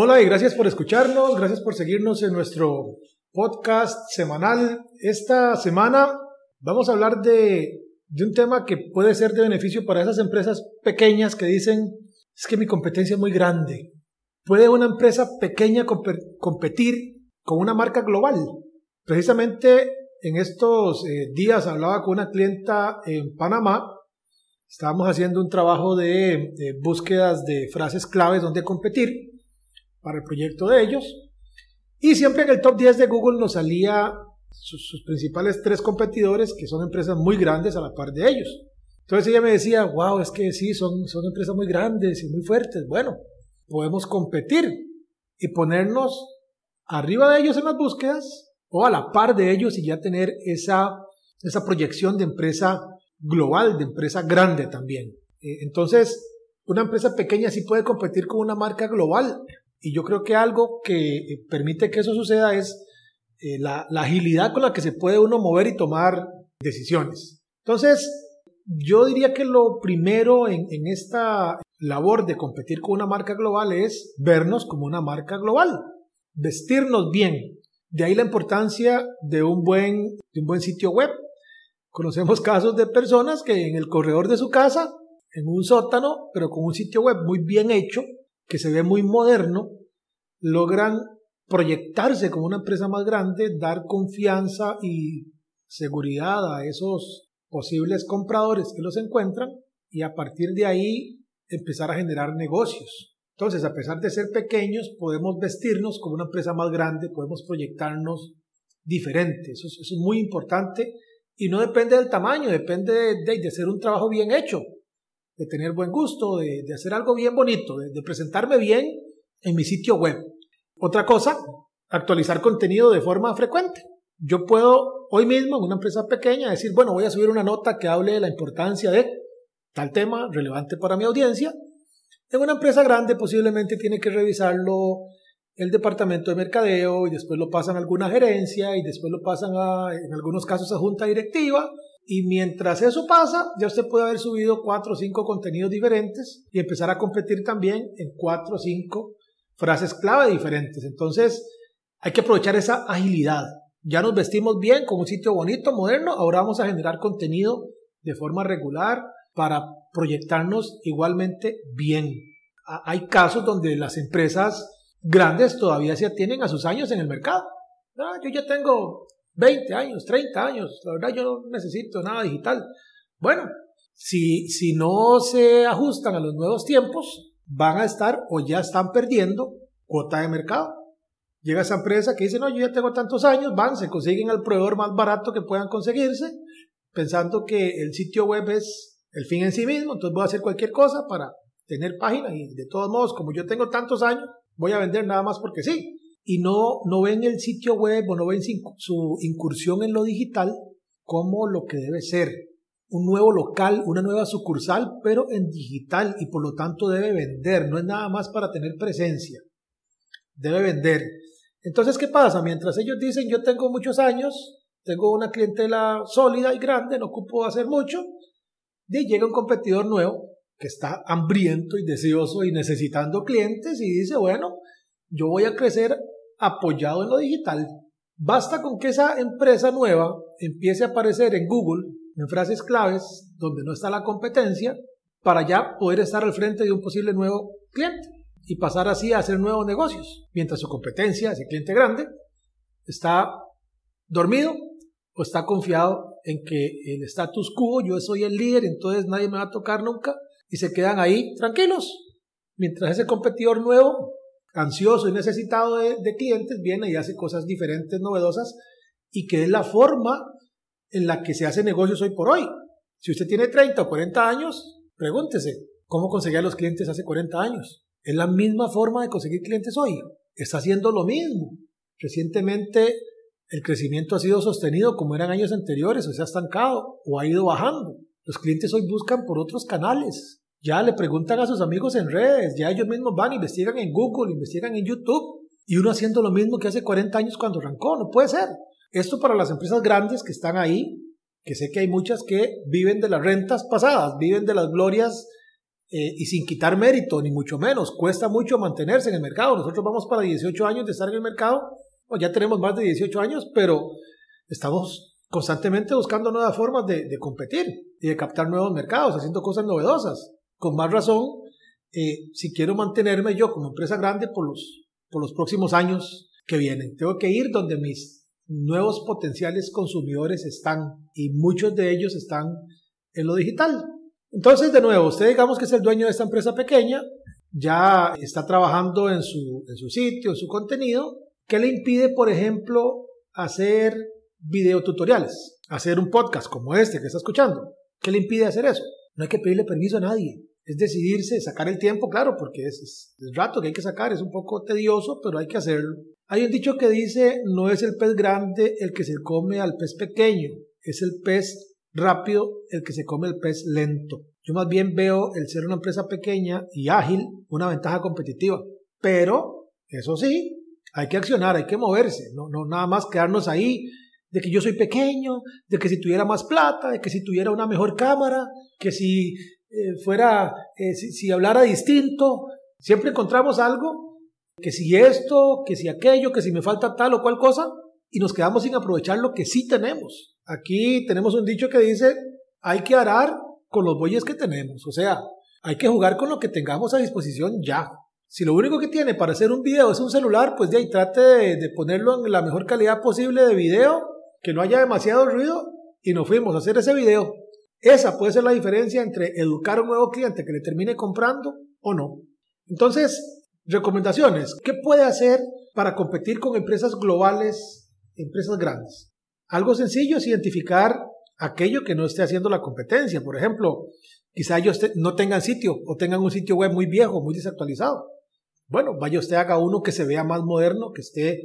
Hola y gracias por escucharnos, gracias por seguirnos en nuestro podcast semanal. Esta semana vamos a hablar de, un tema que puede ser de beneficio para esas empresas pequeñas que dicen, es que mi competencia es muy grande. ¿Puede una empresa pequeña competir con una marca global? Precisamente en estos eh, días hablaba con una clienta en Panamá. Estábamos haciendo un trabajo de, de búsquedas de frases claves donde competir para el proyecto de ellos. Y siempre en el top 10 de Google nos salía sus, principales tres competidores, que son empresas muy grandes a la par de ellos. Entonces ella me decía, wow, es que sí, son, son empresas muy grandes y muy fuertes. Bueno, podemos competir y ponernos arriba de ellos en las búsquedas o a la par de ellos y ya tener esa, esa proyección de empresa global, de empresa grande también. Eh, entonces, una empresa pequeña sí puede competir con una marca global, y yo creo que algo que eh, permite que eso suceda es eh, la, agilidad con la que se puede uno mover y tomar decisiones. Entonces, yo diría que lo primero en, en esta labor de competir con una marca global es vernos como una marca global, vestirnos bien. De ahí la importancia de un buen, de un buen sitio web. Conocemos casos de personas que en el corredor de su casa, en un sótano, pero con un sitio web muy bien hecho, que se ve muy moderno, logran proyectarse como una empresa más grande, dar confianza y seguridad a esos posibles compradores que los encuentran y a partir de ahí empezar a generar negocios. Entonces, a pesar de ser pequeños, podemos vestirnos como una empresa más grande, podemos proyectarnos diferente. Eso es, muy importante y no depende del tamaño, depende de, de hacer un trabajo bien hecho de tener buen gusto, de, hacer algo bien bonito, de, presentarme bien en mi sitio web. Otra cosa, actualizar contenido de forma frecuente. Yo puedo hoy mismo en una empresa pequeña decir, bueno, voy a subir una nota que hable de la importancia de tal tema relevante para mi audiencia. En una empresa grande posiblemente tiene que revisarlo el departamento de mercadeo y después lo pasan a alguna gerencia y después lo pasan a, en algunos casos a junta directiva y mientras eso pasa, ya usted puede haber subido cuatro o cinco contenidos diferentes y empezar a competir también en cuatro o cinco frases clave diferentes. Entonces, hay que aprovechar esa agilidad. Ya nos vestimos bien con un sitio bonito, moderno, ahora vamos a generar contenido de forma regular para proyectarnos igualmente bien. Hay casos donde las empresas grandes todavía se atienen a sus años en el mercado. Ah, yo ya tengo 20 años, 30 años, la verdad yo no necesito nada digital. Bueno, si, si no se ajustan a los nuevos tiempos, van a estar o ya están perdiendo cuota de mercado. Llega esa empresa que dice, no, yo ya tengo tantos años, van, se consiguen al proveedor más barato que puedan conseguirse, pensando que el sitio web es el fin en sí mismo, entonces voy a hacer cualquier cosa para tener página y de todos modos, como yo tengo tantos años, voy a vender nada más porque sí y no, no ven el sitio web o no ven su incursión en lo digital como lo que debe ser. Un nuevo local, una nueva sucursal, pero en digital y por lo tanto debe vender. No es nada más para tener presencia. Debe vender. Entonces, ¿qué pasa? Mientras ellos dicen, yo tengo muchos años, tengo una clientela sólida y grande, no ocupo hacer mucho, y llega un competidor nuevo que está hambriento y deseoso y necesitando clientes y dice, bueno, yo voy a crecer apoyado en lo digital. Basta con que esa empresa nueva empiece a aparecer en Google en frases claves donde no está la competencia para ya poder estar al frente de un posible nuevo cliente y pasar así a hacer nuevos negocios, mientras su competencia, ese cliente grande, está dormido o está confiado en que el status quo, yo soy el líder, entonces nadie me va a tocar nunca, y se quedan ahí tranquilos, mientras ese competidor nuevo ansioso y necesitado de, clientes, viene y hace cosas diferentes, novedosas, y que es la forma en la que se hace negocios hoy por hoy. Si usted tiene 30 o 40 años, pregúntese, cómo conseguía los clientes hace 40 años. Es la misma forma de conseguir clientes hoy. Está haciendo lo mismo. Recientemente el crecimiento ha sido sostenido como eran años anteriores, o se ha estancado o ha ido bajando. Los clientes hoy buscan por otros canales. Ya le preguntan a sus amigos en redes, ya ellos mismos van, investigan en Google, investigan en YouTube. Y uno haciendo lo mismo que hace 40 años cuando arrancó. No puede ser. Esto para las empresas grandes que están ahí, que sé que hay muchas que viven de las rentas pasadas, viven de las glorias eh, y sin quitar mérito, ni mucho menos. Cuesta mucho mantenerse en el mercado. Nosotros vamos para 18 años de estar en el mercado, o ya tenemos más de 18 años, pero estamos constantemente buscando nuevas formas de, competir y de captar nuevos mercados, haciendo cosas novedosas. Con más razón, eh, si quiero mantenerme yo como empresa grande por los, por los próximos años que vienen, tengo que ir donde mis nuevos potenciales consumidores están y muchos de ellos están en lo digital. Entonces, de nuevo, usted digamos que es el dueño de esta empresa pequeña, ya está trabajando en su, en su sitio, en su contenido. ¿Qué le impide, por ejemplo, hacer videotutoriales? Hacer un podcast como este que está escuchando. ¿Qué le impide hacer eso? No hay que pedirle permiso a nadie. Es decidirse, sacar el tiempo, claro, porque es, es el rato que hay que sacar, es un poco tedioso, pero hay que hacerlo. Hay un dicho que dice, no es el pez grande el que se come al pez pequeño, es el pez rápido el que se come el pez lento. Yo más bien veo el ser una empresa pequeña y ágil una ventaja competitiva. Pero, eso sí, hay que accionar, hay que moverse, no, no nada más quedarnos ahí de que yo soy pequeño, de que si tuviera más plata, de que si tuviera una mejor cámara, que si eh, fuera, eh, si hablara distinto. Siempre encontramos algo, que si esto, que si aquello, que si me falta tal o cual cosa, y nos quedamos sin aprovechar lo que sí tenemos. Aquí tenemos un dicho que dice, hay que arar con los bueyes que tenemos, o sea, hay que jugar con lo que tengamos a disposición ya. Si lo único que tiene para hacer un video es un celular, pues de ahí trate de, ponerlo en la mejor calidad posible de video, que no haya demasiado ruido y nos fuimos a hacer ese video. Esa puede ser la diferencia entre educar a un nuevo cliente que le termine comprando o no. Entonces, recomendaciones. ¿Qué puede hacer para competir con empresas globales, empresas grandes? Algo sencillo es identificar aquello que no esté haciendo la competencia. Por ejemplo, quizá ellos no tengan sitio o tengan un sitio web muy viejo, muy desactualizado. Bueno, vaya usted haga uno que se vea más moderno, que esté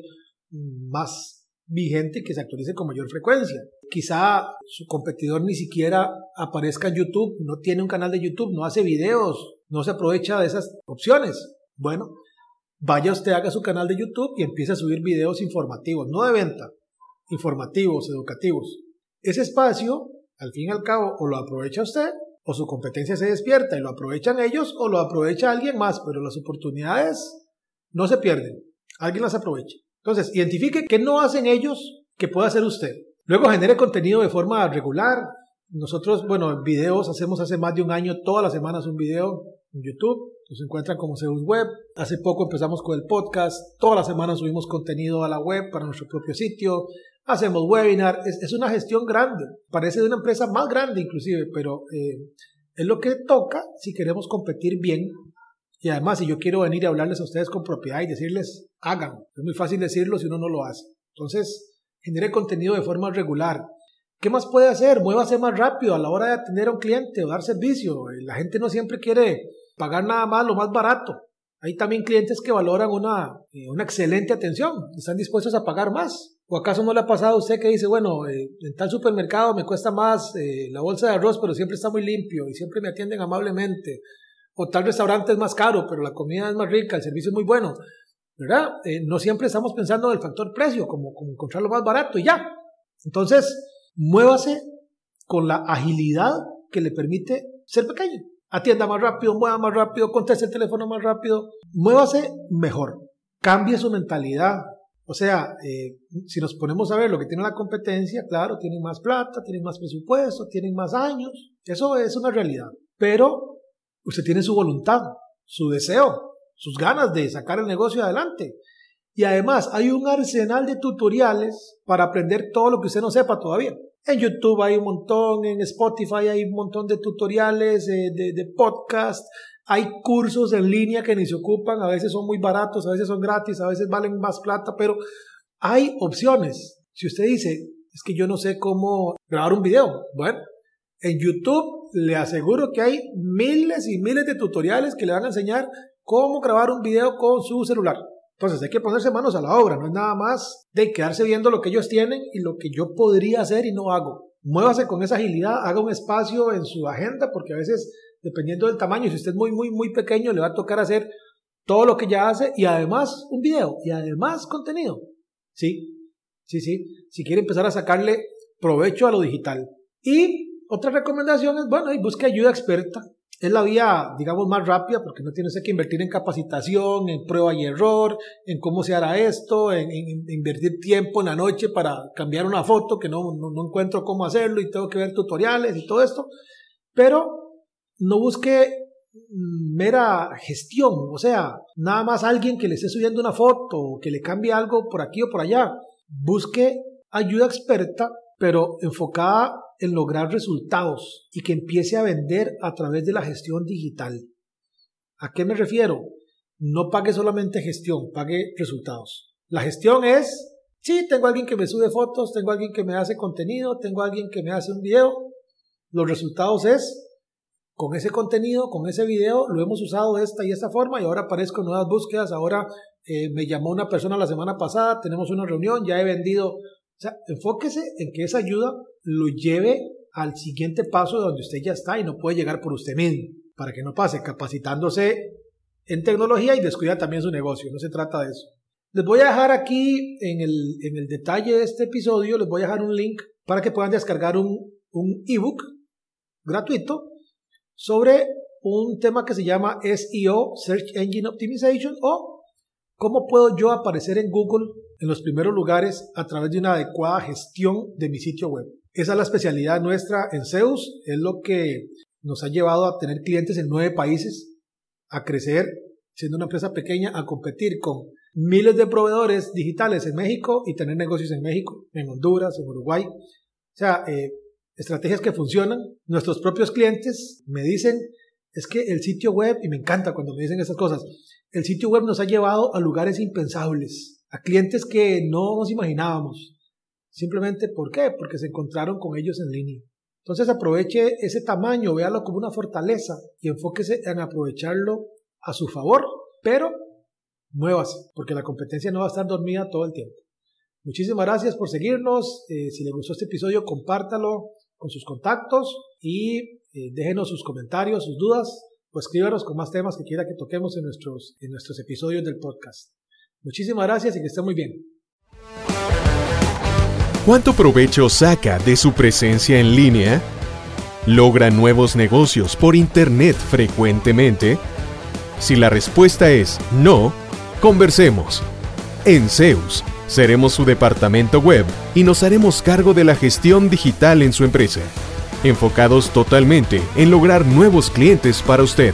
más vigente que se actualice con mayor frecuencia. Quizá su competidor ni siquiera aparezca en YouTube, no tiene un canal de YouTube, no hace videos, no se aprovecha de esas opciones. Bueno, vaya usted haga su canal de YouTube y empiece a subir videos informativos, no de venta, informativos, educativos. Ese espacio, al fin y al cabo, o lo aprovecha usted, o su competencia se despierta y lo aprovechan ellos, o lo aprovecha alguien más, pero las oportunidades no se pierden. Alguien las aprovecha. Entonces, identifique qué no hacen ellos que pueda hacer usted. Luego genere contenido de forma regular. Nosotros, bueno, en videos hacemos hace más de un año, todas las semanas un video en YouTube. Nos encuentran como Zeus Web. Hace poco empezamos con el podcast. Todas las semanas subimos contenido a la web para nuestro propio sitio hacemos webinar, es, una gestión grande, parece de una empresa más grande inclusive, pero eh, es lo que toca si queremos competir bien. Y además, si yo quiero venir a hablarles a ustedes con propiedad y decirles, hagan, es muy fácil decirlo si uno no lo hace. Entonces, genere contenido de forma regular. ¿Qué más puede hacer? Muévase más rápido a la hora de atender a un cliente o dar servicio. La gente no siempre quiere pagar nada más lo más barato. Hay también clientes que valoran una, eh, una excelente atención, están dispuestos a pagar más. ¿O acaso no le ha pasado a usted que dice, bueno, eh, en tal supermercado me cuesta más eh, la bolsa de arroz, pero siempre está muy limpio y siempre me atienden amablemente? O tal restaurante es más caro, pero la comida es más rica, el servicio es muy bueno. ¿Verdad? Eh, no siempre estamos pensando en el factor precio, como, como encontrar lo más barato y ya. Entonces, muévase con la agilidad que le permite ser pequeño. Atienda más rápido, mueva más rápido, conteste el teléfono más rápido, muévase mejor. Cambie su mentalidad, o sea, eh, si nos ponemos a ver lo que tiene la competencia, claro, tienen más plata, tienen más presupuesto, tienen más años, eso es una realidad. Pero usted tiene su voluntad, su deseo, sus ganas de sacar el negocio adelante. Y además hay un arsenal de tutoriales para aprender todo lo que usted no sepa todavía. En YouTube hay un montón, en Spotify hay un montón de tutoriales, de, de, de podcasts, hay cursos en línea que ni se ocupan, a veces son muy baratos, a veces son gratis, a veces valen más plata, pero hay opciones. Si usted dice, es que yo no sé cómo grabar un video, bueno, En YouTube le aseguro que hay miles y miles de tutoriales que le van a enseñar cómo grabar un video con su celular. Entonces hay que ponerse manos a la obra, no es nada más de quedarse viendo lo que ellos tienen y lo que yo podría hacer y no hago. Muévase con esa agilidad, haga un espacio en su agenda, porque a veces, dependiendo del tamaño, si usted es muy, muy, muy pequeño, le va a tocar hacer todo lo que ya hace y además un video y además contenido. Sí, sí, sí. Si quiere empezar a sacarle provecho a lo digital. Y otra recomendación es, bueno, y busque ayuda experta es la vía, digamos, más rápida porque no tienes que invertir en capacitación, en prueba y error, en cómo se hará esto, en, invertir tiempo en la noche para cambiar una foto que no, no, encuentro cómo hacerlo y tengo que ver tutoriales y todo esto. Pero no busque mm, mera gestión, o sea, nada más alguien que le esté subiendo una foto o que le cambie algo por aquí o por allá. Busque ayuda experta, pero enfocada en lograr resultados y que empiece a vender a través de la gestión digital. ¿A qué me refiero? No pague solamente gestión, pague resultados. La gestión es, sí, tengo alguien que me sube fotos, tengo alguien que me hace contenido, tengo alguien que me hace un video. Los resultados es, con ese contenido, con ese video, lo hemos usado de esta y esta forma y ahora aparezco en nuevas búsquedas, ahora eh, me llamó una persona la semana pasada, tenemos una reunión, ya he vendido o sea, enfóquese en que esa ayuda lo lleve al siguiente paso de donde usted ya está y no puede llegar por usted mismo, para que no pase capacitándose en tecnología y descuida también su negocio. No se trata de eso. Les voy a dejar aquí en el, en el detalle de este episodio, les voy a dejar un link para que puedan descargar un, un ebook gratuito sobre un tema que se llama SEO, Search Engine Optimization, o cómo puedo yo aparecer en Google en los primeros lugares a través de una adecuada gestión de mi sitio web. Esa es la especialidad nuestra en Zeus, es lo que nos ha llevado a tener clientes en nueve países, a crecer siendo una empresa pequeña, a competir con miles de proveedores digitales en México y tener negocios en México, en Honduras, en Uruguay. O sea, eh, estrategias que funcionan. Nuestros propios clientes me dicen, es que el sitio web, y me encanta cuando me dicen esas cosas, el sitio web nos ha llevado a lugares impensables a clientes que no nos imaginábamos. Simplemente, ¿por qué? Porque se encontraron con ellos en línea. Entonces aproveche ese tamaño, véalo como una fortaleza y enfóquese en aprovecharlo a su favor, pero muévase, porque la competencia no va a estar dormida todo el tiempo. Muchísimas gracias por seguirnos. Eh, si le gustó este episodio, compártalo con sus contactos y eh, déjenos sus comentarios, sus dudas o escríbanos con más temas que quiera que toquemos en nuestros, en nuestros episodios del podcast. Muchísimas gracias y que esté muy bien. ¿Cuánto provecho saca de su presencia en línea? ¿Logra nuevos negocios por Internet frecuentemente? Si la respuesta es no, conversemos. En Zeus, seremos su departamento web y nos haremos cargo de la gestión digital en su empresa, enfocados totalmente en lograr nuevos clientes para usted.